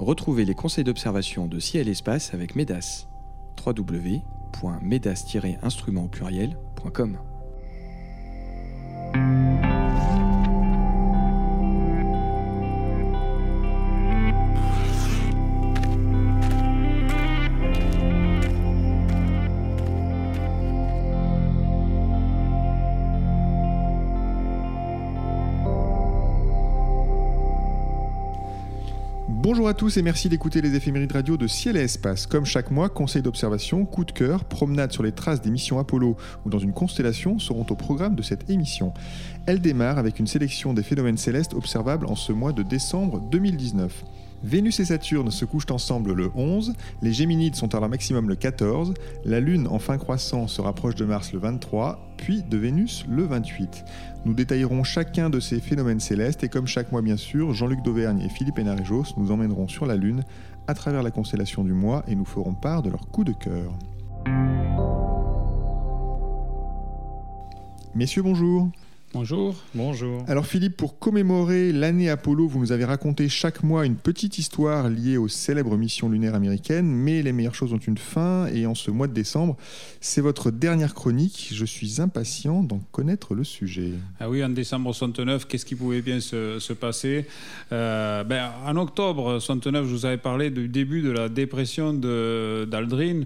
Retrouvez les conseils d'observation de ciel et espace avec MEDAS. www.medas-instrument pluriel.com à tous et merci d'écouter les éphémérides radio de Ciel et Espace. Comme chaque mois, conseils d'observation, coup de cœur, promenade sur les traces des missions Apollo ou dans une constellation seront au programme de cette émission. Elle démarre avec une sélection des phénomènes célestes observables en ce mois de décembre 2019. Vénus et Saturne se couchent ensemble le 11, les Géminides sont à leur maximum le 14, la Lune en fin croissant se rapproche de Mars le 23, puis de Vénus le 28. Nous détaillerons chacun de ces phénomènes célestes et comme chaque mois bien sûr, Jean-Luc Dauvergne et Philippe Hénarejos nous emmèneront sur la Lune à travers la constellation du mois et nous ferons part de leur coup de cœur. Messieurs, bonjour. Bonjour. Bonjour. Alors Philippe, pour commémorer l'année Apollo, vous nous avez raconté chaque mois une petite histoire liée aux célèbres missions lunaires américaines, mais les meilleures choses ont une fin, et en ce mois de décembre, c'est votre dernière chronique. Je suis impatient d'en connaître le sujet. Ah oui, en décembre 69, qu'est-ce qui pouvait bien se, se passer? Euh, ben, En octobre 69, je vous avais parlé du début de la dépression d'Aldrin.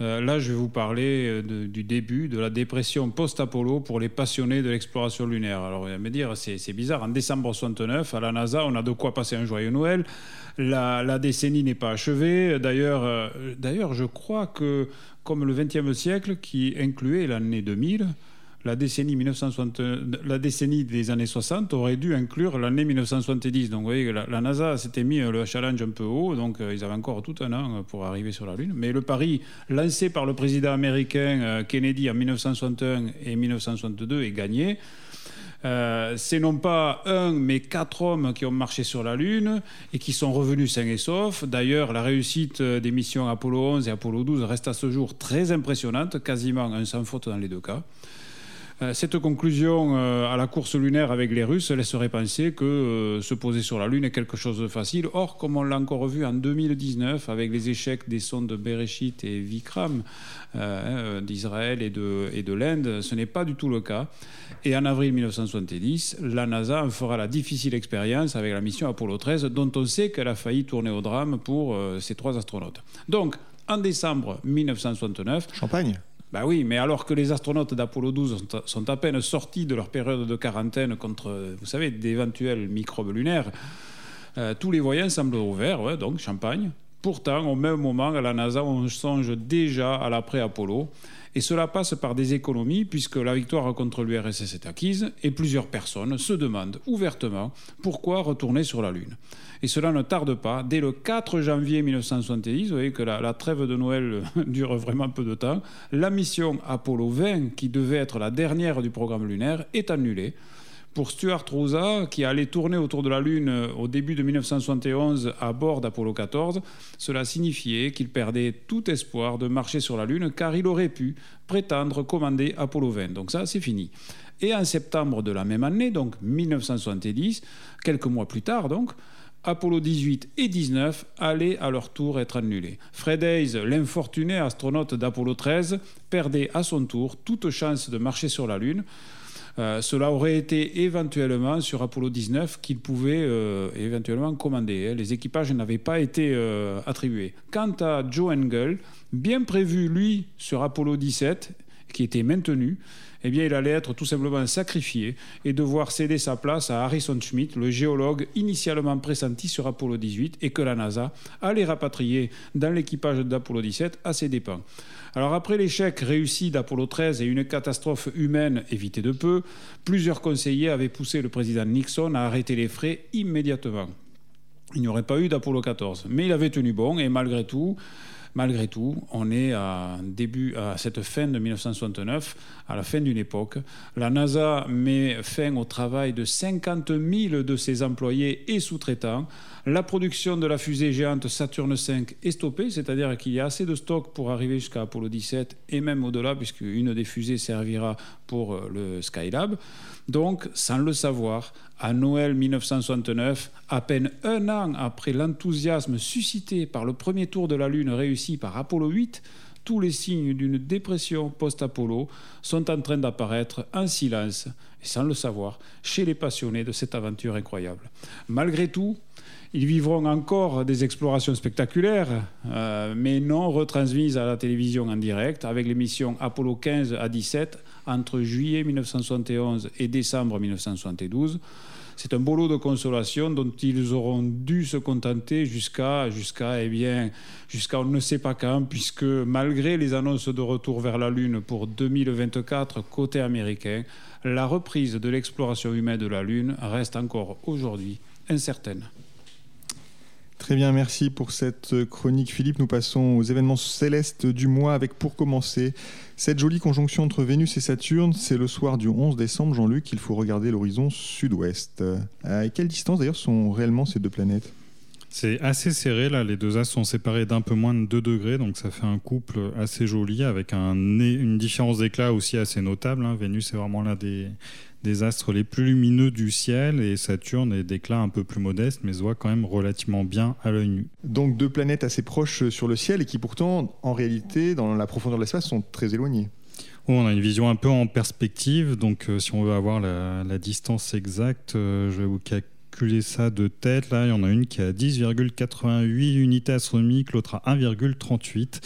Euh, là, je vais vous parler euh, de, du début de la dépression post-Apollo pour les passionnés de l'exploration Alors, vous allez me dire, c'est bizarre. En décembre 69, à la NASA, on a de quoi passer un joyeux Noël. La, décennie n'est pas achevée. D'ailleurs, euh, d'ailleurs, je crois que, comme le XXe siècle, qui incluait l'année 2000, la décennie, 1960, la décennie des années 60 aurait dû inclure l'année 1970. Donc vous voyez, la, la NASA s'était mis le challenge un peu haut, donc euh, ils avaient encore tout un an pour arriver sur la Lune. Mais le pari lancé par le président américain euh, Kennedy en 1961 et 1962 est gagné. Euh, c'est non pas un, mais quatre hommes qui ont marché sur la Lune et qui sont revenus sains et saufs. D'ailleurs, la réussite des missions Apollo 11 et Apollo 12 reste à ce jour très impressionnante, quasiment un sans faute dans les deux cas. Euh, cette conclusion euh, à la course lunaire avec les Russes laisserait penser que euh, se poser sur la Lune est quelque chose de facile. Or, comme on l'a encore vu en 2019 avec les échecs des sondes Bereshit et Vikram d'Israël et de, et de l'Inde, ce n'est pas du tout le cas. Et en avril 1970, la NASA en fera la difficile expérience avec la mission Apollo 13, dont on sait qu'elle a failli tourner au drame pour ces trois astronautes. Donc, en décembre 1969... Champagne? Bah oui, mais alors que les astronautes d'Apollo 12 sont, à peine sortis de leur période de quarantaine contre, vous savez, d'éventuels microbes lunaires, euh, tous les voyants semblent ouverts, donc champagne. Pourtant, au même moment, à la NASA, on songe déjà à l'après-Apollo. Et cela passe par des économies, puisque la victoire contre l'URSS est acquise, et plusieurs personnes se demandent ouvertement pourquoi retourner sur la Lune. Et cela ne tarde pas. Dès le 4 janvier 1970, vous voyez que la, la trêve de Noël dure vraiment peu de temps, la mission Apollo 20, qui devait être la dernière du programme lunaire, est annulée. Pour Stuart Rosa, qui allait tourner autour de la Lune au début de 1971 à bord d'Apollo 14, cela signifiait qu'il perdait tout espoir de marcher sur la Lune car il aurait pu prétendre commander Apollo 20. Donc ça, c'est fini. Et en septembre de la même année, donc 1970, quelques mois plus tard donc, Apollo 18 et 19 allaient à leur tour être annulés. Fred Hayes, l'infortuné astronaute d'Apollo 13, perdait à son tour toute chance de marcher sur la Lune. Euh, cela aurait été éventuellement sur Apollo 19 qu'il pouvait euh, éventuellement commander. Les équipages n'avaient pas été euh, attribués. Quant à Joe Engel, bien prévu lui sur Apollo 17, qui était maintenu, eh bien, il allait être tout simplement sacrifié et devoir céder sa place à Harrison Schmitt, le géologue initialement pressenti sur Apollo 18 et que la NASA allait rapatrier dans l'équipage d'Apollo 17 à ses dépens. Alors après l'échec réussi d'Apollo 13 et une catastrophe humaine évitée de peu, plusieurs conseillers avaient poussé le président Nixon à arrêter les frais immédiatement. Il n'y aurait pas eu d'Apollo 14, mais il avait tenu bon et malgré tout, malgré tout, on est à, début, à cette fin de 1969, à la fin d'une époque. La NASA met fin au travail de 50 000 de ses employés et sous-traitants. La production de la fusée géante Saturne V est stoppée, c'est-à-dire qu'il y a assez de stock pour arriver jusqu'à Apollo 17 et même au-delà, puisque une des fusées servira pour euh, le Skylab. Donc, sans le savoir, à Noël 1969, à peine un an après l'enthousiasme suscité par le premier tour de la Lune réussi par Apollo 8, tous les signes d'une dépression post-Apollo sont en train d'apparaître en silence, et sans le savoir, chez les passionnés de cette aventure incroyable. Malgré tout, ils vivront encore des explorations spectaculaires, euh, mais non retransmises à la télévision en direct, avec l'émission Apollo 15 à 17 entre juillet 1971 et décembre 1972. C'est un beau lot de consolation dont ils auront dû se contenter jusqu'à eh bien jusqu'à on ne sait pas quand, puisque malgré les annonces de retour vers la Lune pour 2024 côté américain, la reprise de l'exploration humaine de la Lune reste encore aujourd'hui incertaine. Très bien, merci pour cette chronique Philippe. Nous passons aux événements célestes du mois avec pour commencer cette jolie conjonction entre Vénus et Saturne. C'est le soir du 11 décembre, Jean-Luc, il faut regarder l'horizon sud-ouest. À quelle distance d'ailleurs sont réellement ces deux planètes? C'est assez serré là, les deux astres sont séparés d'un peu moins de 2 degrés, donc ça fait un couple assez joli avec un, une différence d'éclat aussi assez notable. Hein. Vénus est vraiment l'un des, des astres les plus lumineux du ciel et Saturne est d'éclat un peu plus modeste mais se voit quand même relativement bien à l'œil nu. Donc deux planètes assez proches sur le ciel et qui pourtant en réalité dans la profondeur de l'espace sont très éloignées. on a une vision un peu en perspective, donc euh, si on veut avoir la, distance exacte, euh, je vais vous ça de tête, là, il y en a une qui a 10,88 unités astronomiques, l'autre a 1,38.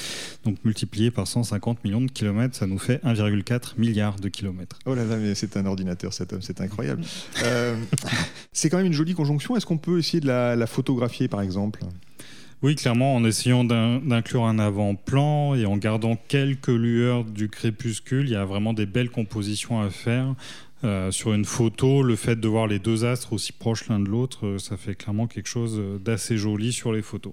Donc multiplié par 150 millions de kilomètres, ça nous fait 1,4 milliard de kilomètres. Oh là là, mais c'est un ordinateur cet homme, c'est incroyable. Euh, c'est quand même une jolie conjonction. Est-ce qu'on peut essayer de la, photographier par exemple? Oui, clairement, en essayant d'inclure un avant-plan et en gardant quelques lueurs du crépuscule, il y a vraiment des belles compositions à faire. Euh, sur une photo, le fait de voir les deux astres aussi proches l'un de l'autre, euh, ça fait clairement quelque chose d'assez joli sur les photos.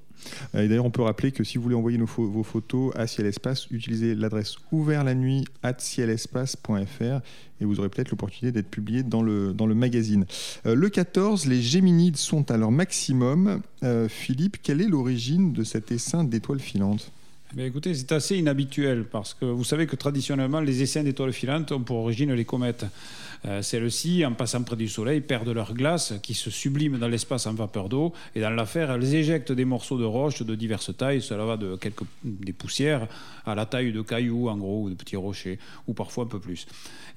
Euh, et d'ailleurs, on peut rappeler que si vous voulez envoyer vos photos à Ciel Espace, utilisez l'adresse ouvert la nuit at cielespace.fr et vous aurez peut-être l'opportunité d'être publié dans le, dans le magazine. le 14, les Géminides sont à leur maximum. Philippe, quelle est l'origine de cet essaim d'étoiles filantes? Eh écoutez, c'est assez inhabituel parce que vous savez que traditionnellement, les essaims d'étoiles filantes ont pour origine les comètes. Euh, celles-ci, en passant près du Soleil, perdent leur glace qui se sublime dans l'espace en vapeur d'eau. Et dans l'affaire, elles éjectent des morceaux de roches de diverses tailles. Cela va de quelques des poussières à la taille de cailloux, en gros, ou de petits rochers, ou parfois un peu plus.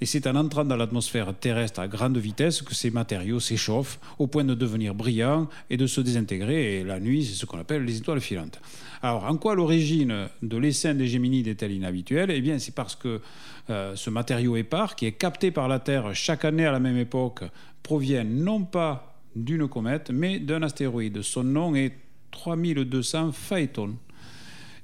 Et c'est en entrant dans l'atmosphère terrestre à grande vitesse que ces matériaux s'échauffent au point de devenir brillants et de se désintégrer. Et la nuit, c'est ce qu'on appelle les étoiles filantes. Alors, en quoi l'origine de l'essaim des Géminides est-elle inhabituelle? Eh bien, c'est parce que euh, ce matériau épars, qui est capté par la Terre chaque année à la même époque, provient non pas d'une comète, mais d'un astéroïde. Son nom est 3200 Phaeton.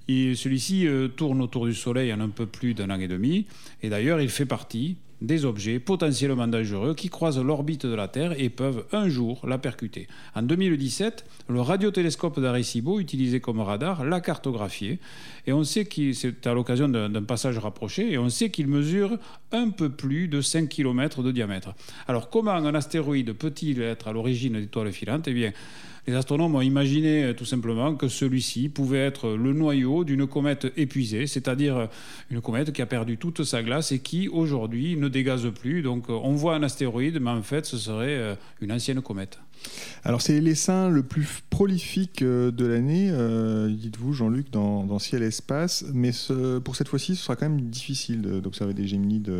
Celui-ci euh, tourne autour du Soleil en un peu plus d'un an et demi, et d'ailleurs il fait partie des objets potentiellement dangereux qui croisent l'orbite de la Terre et peuvent un jour la percuter. En 2017, le radiotélescope d'Arecibo, utilisé comme radar, l'a cartographié et on sait qu'il c'est à l'occasion d'un passage rapproché et on sait qu'il mesure un peu plus de 5 km de diamètre. Alors comment un astéroïde peut-il être à l'origine d'étoiles filantes? Eh bien, les astronomes ont imaginé euh, tout simplement que celui-ci pouvait être le noyau d'une comète épuisée, c'est-à-dire euh, une comète qui a perdu toute sa glace et qui aujourd'hui ne dégaze plus. Donc euh, on voit un astéroïde, mais en fait ce serait une ancienne comète. Alors c'est l'essaim le plus prolifique de l'année, dites-vous Jean-Luc, dans, Ciel et Espace, mais pour cette fois-ci ce sera quand même difficile d'observer des Géminides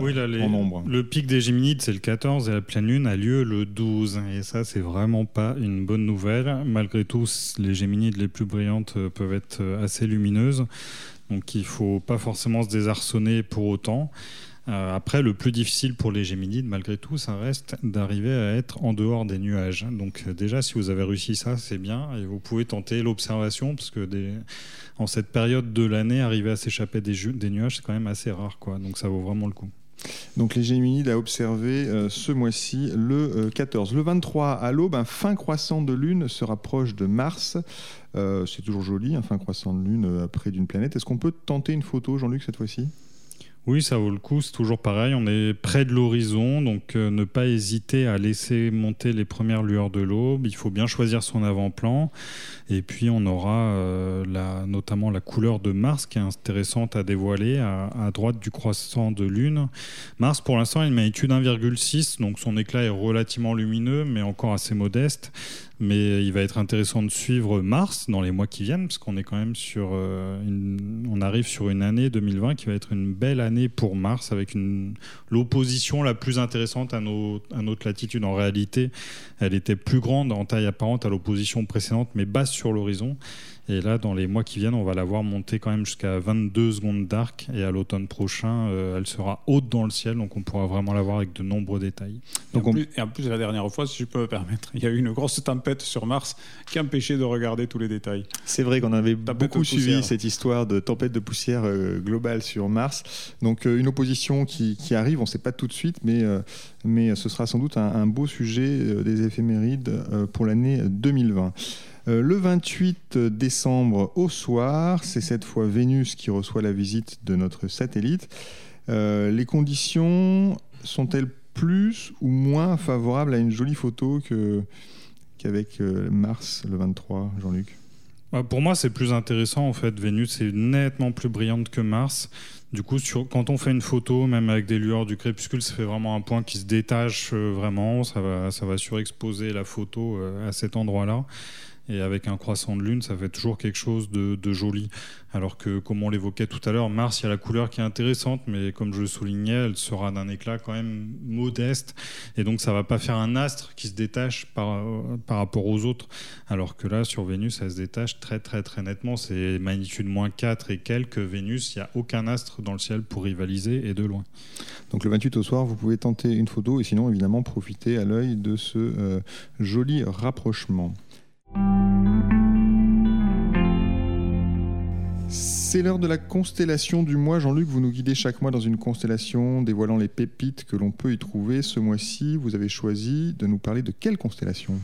oui, là, Le pic des Géminides, c'est le 14 et la pleine lune a lieu le 12. Et ça, c'est vraiment pas une bonne nouvelle. Malgré tout, les Géminides les plus brillantes euh, peuvent être euh, assez lumineuses. Donc il faut pas forcément se désarçonner pour autant. Euh, après, le plus difficile pour les Géminides, malgré tout, ça reste d'arriver à être en dehors des nuages. Donc euh, déjà, si vous avez réussi ça, c'est bien. Et vous pouvez tenter l'observation, parce que en cette période de l'année, arriver à s'échapper des, nuages, c'est quand même assez rare. Quoi. Donc ça vaut vraiment le coup. Donc les Géminides à observer euh, ce mois-ci, le 14. Le 23, à l'aube, un fin croissant de Lune se rapproche de Mars. c'est toujours joli, un fin croissant de Lune près d'une planète. Est-ce qu'on peut tenter une photo, Jean-Luc, cette fois-ci? Oui, ça vaut le coup, c'est toujours pareil. On est près de l'horizon, donc euh, ne pas hésiter à laisser monter les premières lueurs de l'aube. Il faut bien choisir son avant-plan. Et puis on aura euh, notamment la couleur de Mars qui est intéressante à dévoiler à, droite du croissant de Lune. Mars, pour l'instant, une magnitude 1,6, donc son éclat est relativement lumineux, mais encore assez modeste. Mais il va être intéressant de suivre Mars dans les mois qui viennent, parce qu'on est quand même sur, euh, on arrive sur une année 2020 qui va être une belle année pour Mars, avec l'opposition la plus intéressante à, notre latitude. En réalité, elle était plus grande en taille apparente à l'opposition précédente, mais basse sur l'horizon. Et là, dans les mois qui viennent, on va la voir monter quand même jusqu'à 22 secondes d'arc. Et à l'automne prochain, euh, elle sera haute dans le ciel, donc on pourra vraiment la voir avec de nombreux détails. Donc et, en plus, la dernière fois, si je peux me permettre, il y a eu une grosse tempête sur Mars qui empêchait de regarder tous les détails. C'est vrai qu'on avait beaucoup suivi cette histoire de tempête de poussière euh, globale sur Mars. Donc euh, une opposition qui, arrive, on ne sait pas tout de suite, mais, mais ce sera sans doute un, un beau sujet des éphémérides pour l'année 2020. Euh, le 28 décembre au soir, c'est cette fois Vénus qui reçoit la visite de notre satellite. Euh, les conditions sont-elles plus ou moins favorables à une jolie photo qu'avec euh, Mars le 23, Jean-Luc? Pour moi, c'est plus intéressant en fait. Vénus est nettement plus brillante que Mars. Du coup, quand on fait une photo, même avec des lueurs du crépuscule, ça fait vraiment un point qui se détache vraiment. Ça va, ça va surexposer la photo à cet endroit-là. Et avec un croissant de lune, ça fait toujours quelque chose de, joli. Alors que, comme on l'évoquait tout à l'heure, Mars, il y a la couleur qui est intéressante, mais comme je le soulignais, elle sera d'un éclat quand même modeste. Et donc, ça va pas faire un astre qui se détache par, par rapport aux autres. Alors que là, sur Vénus, elle se détache très, très, très nettement. C'est magnitude moins 4 et quelques. Vénus, il n'y a aucun astre dans le ciel pour rivaliser et de loin. Donc, le 28 au soir, vous pouvez tenter une photo et sinon, évidemment, profiter à l'œil de ce euh, joli rapprochement. C'est l'heure de la constellation du mois. Jean-Luc, vous nous guidez chaque mois dans une constellation, dévoilant les pépites que l'on peut y trouver. Ce mois-ci, vous avez choisi de nous parler de quelle constellation?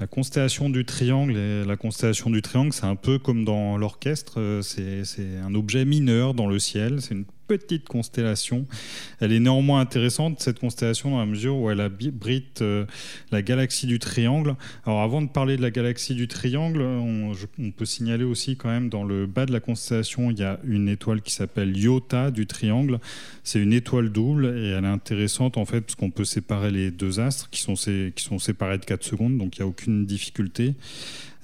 La constellation du triangle, la constellation du triangle, c'est un peu comme dans l'orchestre, euh, c'est un objet mineur dans le ciel, petite constellation. Elle est néanmoins intéressante, cette constellation, dans la mesure où elle abrite euh, la galaxie du Triangle. Alors avant de parler de la galaxie du Triangle, on, peut signaler aussi quand même dans le bas de la constellation, il y a une étoile qui s'appelle Iota du Triangle. C'est une étoile double et elle est intéressante en fait parce qu'on peut séparer les deux astres qui sont, qui sont séparés de 4 secondes, donc il n'y a aucune difficulté.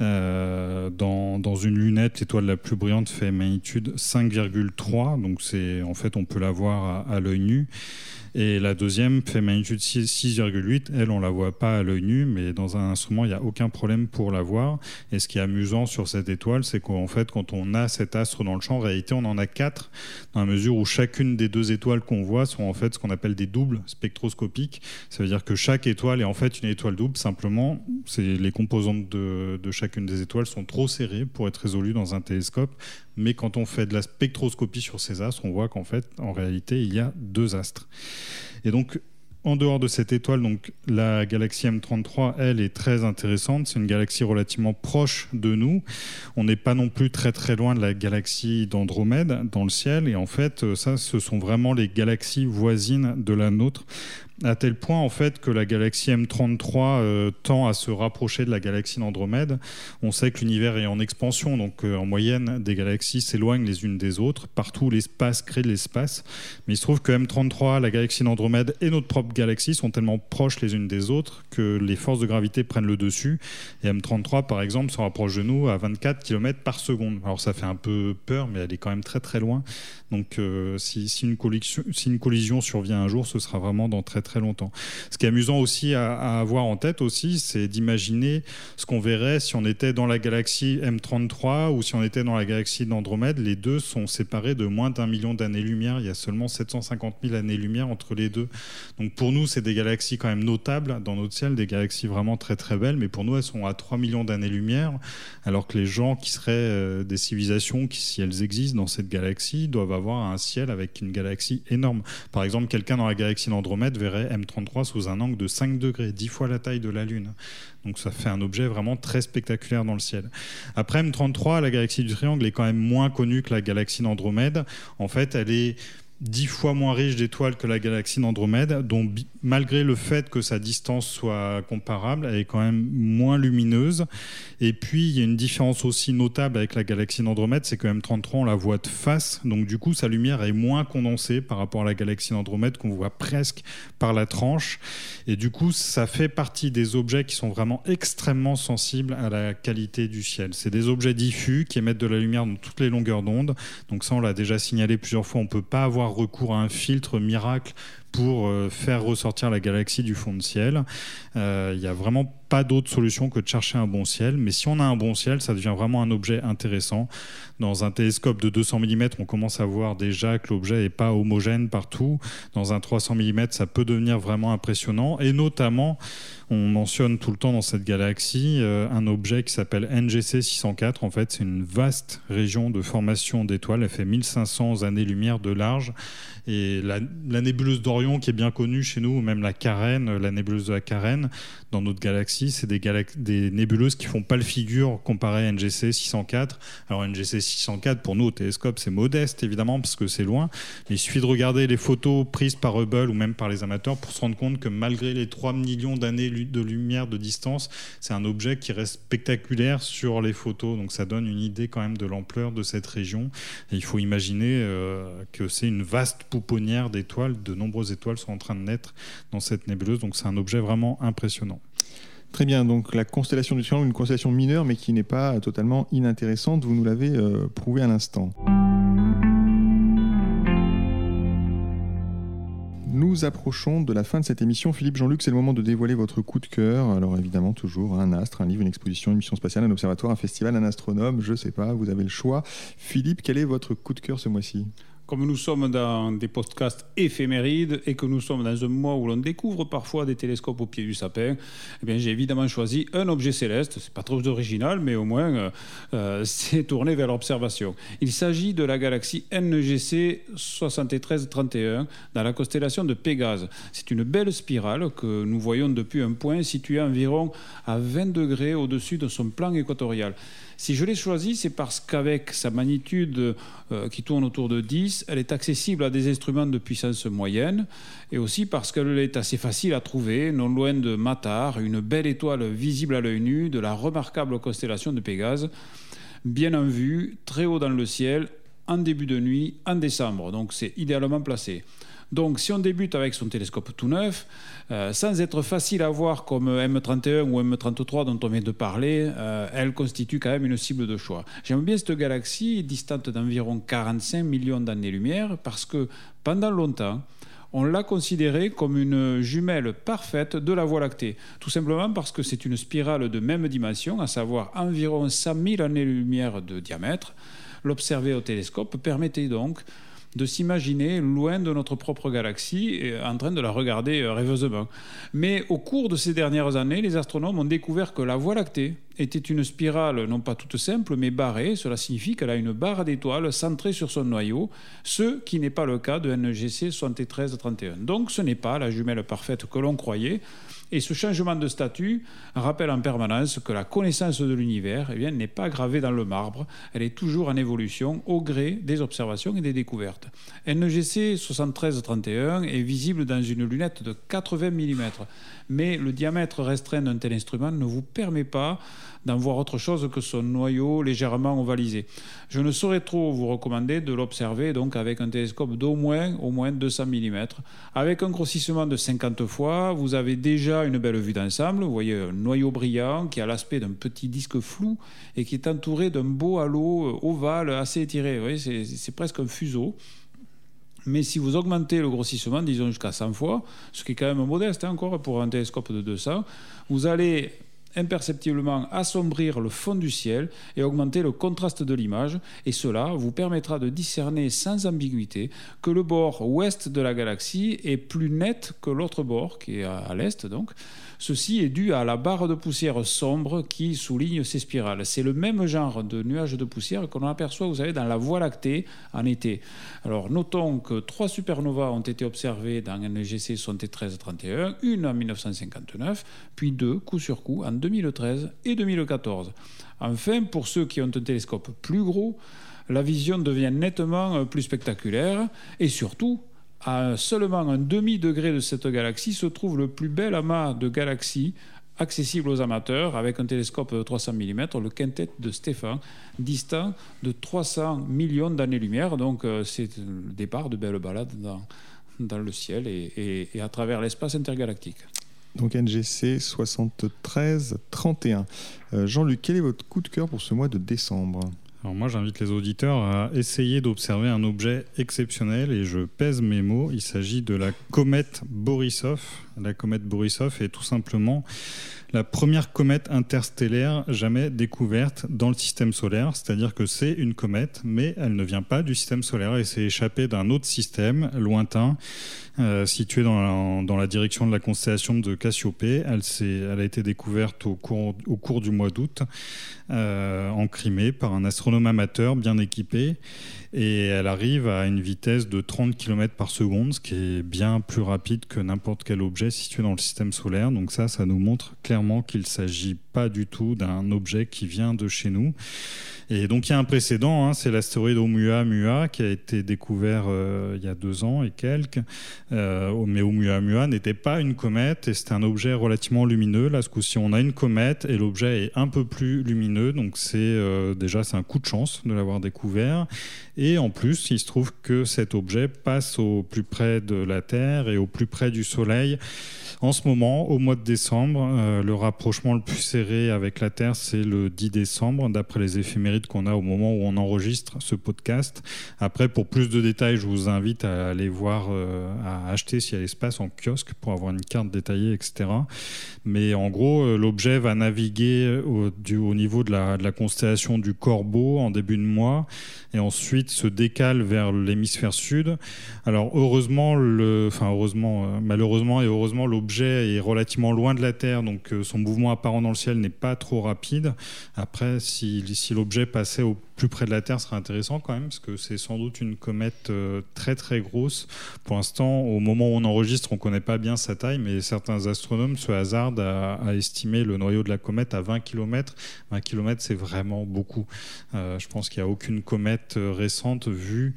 Euh, dans, dans, une lunette, l'étoile la plus brillante fait magnitude 5,3, donc c'est en fait on peut la voir à, à l'œil nu. Et la deuxième fait magnitude 6,8. Elle, on la voit pas à l'œil nu, mais dans un instrument, il n'y a aucun problème pour la voir. Et ce qui est amusant sur cette étoile, c'est qu'en fait, quand on a cet astre dans le champ, en réalité, on en a quatre, dans la mesure où chacune des deux étoiles qu'on voit sont en fait ce qu'on appelle des doubles spectroscopiques. Ça veut dire que chaque étoile est en fait une étoile double. Simplement, les composantes de, de chacune des étoiles sont trop serrées pour être résolues dans un télescope mais quand on fait de la spectroscopie sur ces astres, on voit qu'en fait, en réalité, il y a deux astres. Et donc, en dehors de cette étoile, donc la galaxie M33, elle, est très intéressante. C'est une galaxie relativement proche de nous. On n'est pas non plus très très loin de la galaxie d'Andromède dans le ciel. Et en fait, ça, ce sont vraiment les galaxies voisines de la nôtre à tel point en fait que la galaxie M33 euh, tend à se rapprocher de la galaxie d'Andromède. On sait que l'univers est en expansion, donc euh, en moyenne, des galaxies s'éloignent les unes des autres. Partout, l'espace crée de l'espace. Mais il se trouve que M33, la galaxie d'Andromède et notre propre galaxie sont tellement proches les unes des autres que les forces de gravité prennent le dessus. Et M33, par exemple, se rapproche de nous à 24 km par seconde. Alors ça fait un peu peur, mais elle est quand même très très loin. Donc euh, si, une collision, si, une collision, survient un jour, ce sera vraiment dans très très longtemps. Ce qui est amusant aussi à, avoir en tête aussi, c'est d'imaginer ce qu'on verrait si on était dans la galaxie M33 ou si on était dans la galaxie d'Andromède. Les deux sont séparés de moins d'un million d'années-lumière. Il y a seulement 750 000 années-lumière entre les deux. Donc pour nous, c'est des galaxies quand même notables dans notre ciel, des galaxies vraiment très très belles, mais pour nous, elles sont à 3 millions d'années-lumière, alors que les gens qui seraient euh, des civilisations qui, si elles existent dans cette galaxie, doivent avoir un ciel avec une galaxie énorme. Par exemple, quelqu'un dans la galaxie d'Andromède verrait M33 sous un angle de 5 degrés, 10 fois la taille de la Lune. Donc ça fait un objet vraiment très spectaculaire dans le ciel. Après M33, la galaxie du Triangle est quand même moins connue que la galaxie d'Andromède. En fait, elle est dix fois moins riche d'étoiles que la galaxie d'Andromède, dont malgré le fait que sa distance soit comparable, elle est quand même moins lumineuse. Et puis, il y a une différence aussi notable avec la galaxie d'Andromède, c'est que M33, on la voit de face, donc du coup, sa lumière est moins condensée par rapport à la galaxie d'Andromède, qu'on voit presque par la tranche. Et du coup, ça fait partie des objets qui sont vraiment extrêmement sensibles à la qualité du ciel. C'est des objets diffus qui émettent de la lumière dans toutes les longueurs d'onde. Donc ça, on l'a déjà signalé plusieurs fois, on ne peut pas avoir recours à un filtre miracle pour euh, faire ressortir la galaxie du fond de ciel. Euh, il n'y a vraiment pas d'autre solution que de chercher un bon ciel. Mais si on a un bon ciel, ça devient vraiment un objet intéressant. Dans un télescope de 200 mm, on commence à voir déjà que l'objet n'est pas homogène partout. Dans un 300 mm, ça peut devenir vraiment impressionnant. Et notamment, on mentionne tout le temps dans cette galaxie euh, un objet qui s'appelle NGC 604. En fait, c'est une vaste région de formation d'étoiles. Elle fait 1500 années-lumière de large. Et la, nébuleuse d'Orion, qui est bien connue chez nous, ou même la Carène, la nébuleuse de la Carène, dans notre galaxie, c'est des, nébuleuses qui font pas le figure comparé à NGC 604. Alors NGC 604, pour nous, au télescope, c'est modeste, évidemment, parce que c'est loin. Mais il suffit de regarder les photos prises par Hubble ou même par les amateurs pour se rendre compte que malgré les 3 millions d'années de lumière de distance, c'est un objet qui reste spectaculaire sur les photos. Donc ça donne une idée quand même de l'ampleur de cette région. Il faut imaginer euh, que c'est une vaste pouponnière d'étoiles. De nombreuses étoiles sont en train de naître dans cette nébuleuse. Donc c'est un objet vraiment impressionnant. Très bien, donc la constellation du Triangle, une constellation mineure, mais qui n'est pas totalement inintéressante, vous nous l'avez euh, prouvé à l'instant. Nous approchons de la fin de cette émission. Philippe Jean-Luc, c'est le moment de dévoiler votre coup de cœur. Alors évidemment, toujours un astre, un livre, une exposition, une mission spatiale, un observatoire, un festival, un astronome, je sais pas, vous avez le choix. Philippe, quel est votre coup de cœur ce mois-ci? Comme nous sommes dans des podcasts éphémérides et que nous sommes dans un mois où l'on découvre parfois des télescopes au pied du sapin, eh j'ai évidemment choisi un objet céleste. C'est pas trop original, mais au moins euh, euh, c'est tourné vers l'observation. Il s'agit de la galaxie NGC 7331 dans la constellation de Pégase. C'est une belle spirale que nous voyons depuis un point situé environ à 20 degrés au-dessus de son plan équatorial. Si je l'ai choisie, c'est parce qu'avec sa magnitude euh, qui tourne autour de 10, elle est accessible à des instruments de puissance moyenne et aussi parce qu'elle est assez facile à trouver, non loin de Matar, une belle étoile visible à l'œil nu de la remarquable constellation de Pégase, bien en vue, très haut dans le ciel, en début de nuit, en décembre. Donc c'est idéalement placé. Donc si on débute avec son télescope tout neuf, euh, sans être facile à voir comme M31 ou M33 dont on vient de parler, euh, elle constitue quand même une cible de choix. J'aime bien cette galaxie distante d'environ 45 millions d'années-lumière parce que pendant longtemps, on l'a considérée comme une jumelle parfaite de la Voie lactée. Tout simplement parce que c'est une spirale de même dimension, à savoir environ 100 000 années-lumière de diamètre. L'observer au télescope permettait donc de s'imaginer loin de notre propre galaxie et en train de la regarder euh, rêveusement. Mais au cours de ces dernières années, les astronomes ont découvert que la Voie lactée était une spirale non pas toute simple mais barrée. Cela signifie qu'elle a une barre d'étoiles centrée sur son noyau, ce qui n'est pas le cas de NGC 7331. Donc ce n'est pas la jumelle parfaite que l'on croyait. Et ce changement de statut rappelle en permanence que la connaissance de l'univers eh n'est pas gravée dans le marbre, elle est toujours en évolution au gré des observations et des découvertes. NGC 7331 est visible dans une lunette de 80 mm, mais le diamètre restreint d'un tel instrument ne vous permet pas d'en voir autre chose que son noyau légèrement ovalisé. Je ne saurais trop vous recommander de l'observer donc avec un télescope d'au moins, au moins 200 mm. Avec un grossissement de 50 fois, vous avez déjà une belle vue d'ensemble. Vous voyez un noyau brillant qui a l'aspect d'un petit disque flou et qui est entouré d'un beau halo ovale assez étiré. c'est presque un fuseau. Mais si vous augmentez le grossissement, disons jusqu'à 100 fois, ce qui est quand même modeste hein, encore pour un télescope de 200, vous allez imperceptiblement assombrir le fond du ciel et augmenter le contraste de l'image. Et cela vous permettra de discerner sans ambiguïté que le bord ouest de la galaxie est plus net que l'autre bord, qui est à l'est donc. Ceci est dû à la barre de poussière sombre qui souligne ces spirales. C'est le même genre de nuages de poussière qu'on aperçoit, vous savez, dans la Voie lactée en été. Alors notons que trois supernovas ont été observées dans NGC 7331, une en 1959, puis deux, coup sur coup, en 2013 et 2014. Enfin, pour ceux qui ont un télescope plus gros, la vision devient nettement plus spectaculaire et surtout à seulement un demi-degré de cette galaxie se trouve le plus bel amas de galaxies accessible aux amateurs avec un télescope de 300 mm, le quintet de Stéphane, distant de 300 millions d'années-lumière. Donc euh, c'est le départ de belles balades dans le ciel et, à travers l'espace intergalactique. Donc NGC 73-31. Euh, Jean-Luc, quel est votre coup de cœur pour ce mois de décembre? Alors moi j'invite les auditeurs à essayer d'observer un objet exceptionnel et je pèse mes mots. Il s'agit de la comète Borisov. La comète Borisov est tout simplement la première comète interstellaire jamais découverte dans le système solaire. C'est-à-dire que c'est une comète, mais elle ne vient pas du système solaire et s'est échappée d'un autre système lointain euh, situé dans la, direction de la constellation de Cassiopée. Elle, a été découverte au cours, au cours du mois d'août euh, en Crimée par un astronome amateur bien équipé et elle arrive à une vitesse de 30 km par seconde, ce qui est bien plus rapide que n'importe quel objet situé dans le système solaire. Donc ça, ça nous montre clairement qu'il ne s'agit pas du tout d'un objet qui vient de chez nous. Et donc il y a un précédent, hein, c'est l'astéroïde Oumuamua qui a été découvert euh, il y a deux ans et quelques. Euh, mais Oumuamua n'était pas une comète et c'était un objet relativement lumineux. Là, ce coup-ci, on a une comète et l'objet est un peu plus lumineux. Donc c'est euh, déjà c'est un coup de chance de l'avoir découvert. Et en plus, il se trouve que cet objet passe au plus près de la Terre et au plus près du Soleil. En ce moment, au mois de décembre, euh, le rapprochement le plus serré avec la Terre, c'est le 10 décembre, d'après les éphémérides qu'on a au moment où on enregistre ce podcast. Après, pour plus de détails, je vous invite à aller voir, euh, à acheter s'il y a l'espace en kiosque pour avoir une carte détaillée, etc. Mais en gros, euh, l'objet va naviguer au, du, au niveau de la, constellation du Corbeau en début de mois et ensuite se décale vers l'hémisphère sud. Alors heureusement, enfin heureusement, malheureusement et heureusement, l'objet est relativement loin de la Terre, donc euh, son mouvement apparent dans le ciel n'est pas trop rapide. Après, si, si l'objet passait au plus près de la Terre serait intéressant quand même, parce que c'est sans doute une comète euh, très très grosse. Pour l'instant, au moment où on enregistre, on ne connaît pas bien sa taille, mais certains astronomes se hasardent à, estimer le noyau de la comète à 20 km. 20 km, c'est vraiment beaucoup. Euh, je pense qu'il n'y a aucune comète euh, récente vue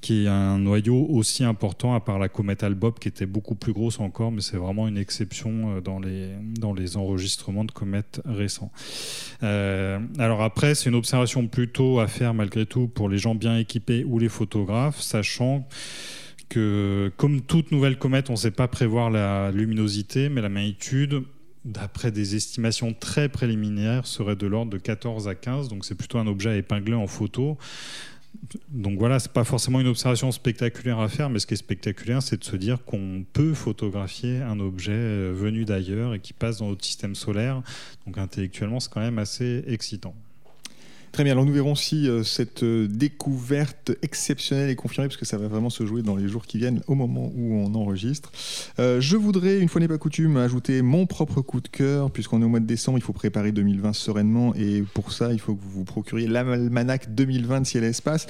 qui ait un noyau aussi important, à part la comète Albob, qui était beaucoup plus grosse encore, mais c'est vraiment une exception dans les, dans les enregistrements de comètes récents. alors après, c'est une observation plutôt faire malgré tout pour les gens bien équipés ou les photographes, sachant que comme toute nouvelle comète, on ne sait pas prévoir la luminosité, mais la magnitude, d'après des estimations très préliminaires, serait de l'ordre de 14 à 15, donc c'est plutôt un objet à épingler en photo. Donc voilà, c'est pas forcément une observation spectaculaire à faire, mais ce qui est spectaculaire, c'est de se dire qu'on peut photographier un objet euh, venu d'ailleurs et qui passe dans notre système solaire. Donc intellectuellement, c'est quand même assez excitant. Très bien, alors nous verrons si euh, cette euh, découverte exceptionnelle est confirmée, parce que ça va vraiment se jouer dans les jours qui viennent, au moment où on enregistre. Euh, je voudrais, une fois n'est pas coutume, ajouter mon propre coup de cœur, puisqu'on est au mois de décembre, il faut préparer 2020 sereinement, et pour ça, il faut que vous vous procuriez l'almanach 2020 de Ciel et Espace.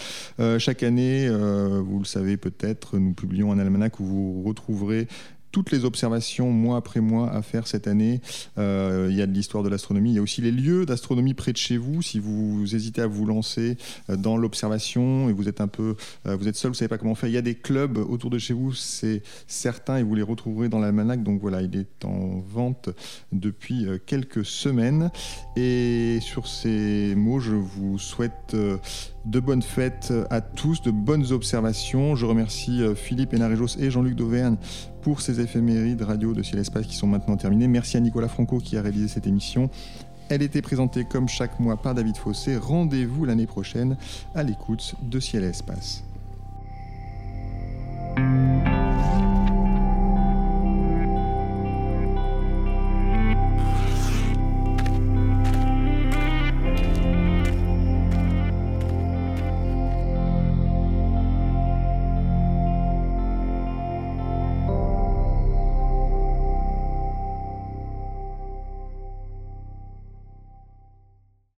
chaque année, vous le savez peut-être, nous publions un almanach où vous retrouverez toutes les observations mois après mois à faire cette année. Euh, il y a de l'histoire de l'astronomie, il y a aussi les lieux d'astronomie près de chez vous. Si vous hésitez à vous lancer euh, dans l'observation et vous êtes un peu, euh, vous êtes seul, vous savez pas comment faire, il y a des clubs autour de chez vous, c'est certain, et vous les retrouverez dans l'almanach. Donc voilà, il est en vente depuis quelques semaines. Et sur ces mots, je vous souhaite de bonnes fêtes à tous, de bonnes observations. Je remercie Philippe Hénaréjos et Jean-Luc Dauvergne pour ces éphémérides radio de Ciel Espace qui sont maintenant terminées. Merci à Nicolas Franco qui a réalisé cette émission. Elle était présentée comme chaque mois par David Fossé. Rendez-vous l'année prochaine à l'écoute de Ciel Espace.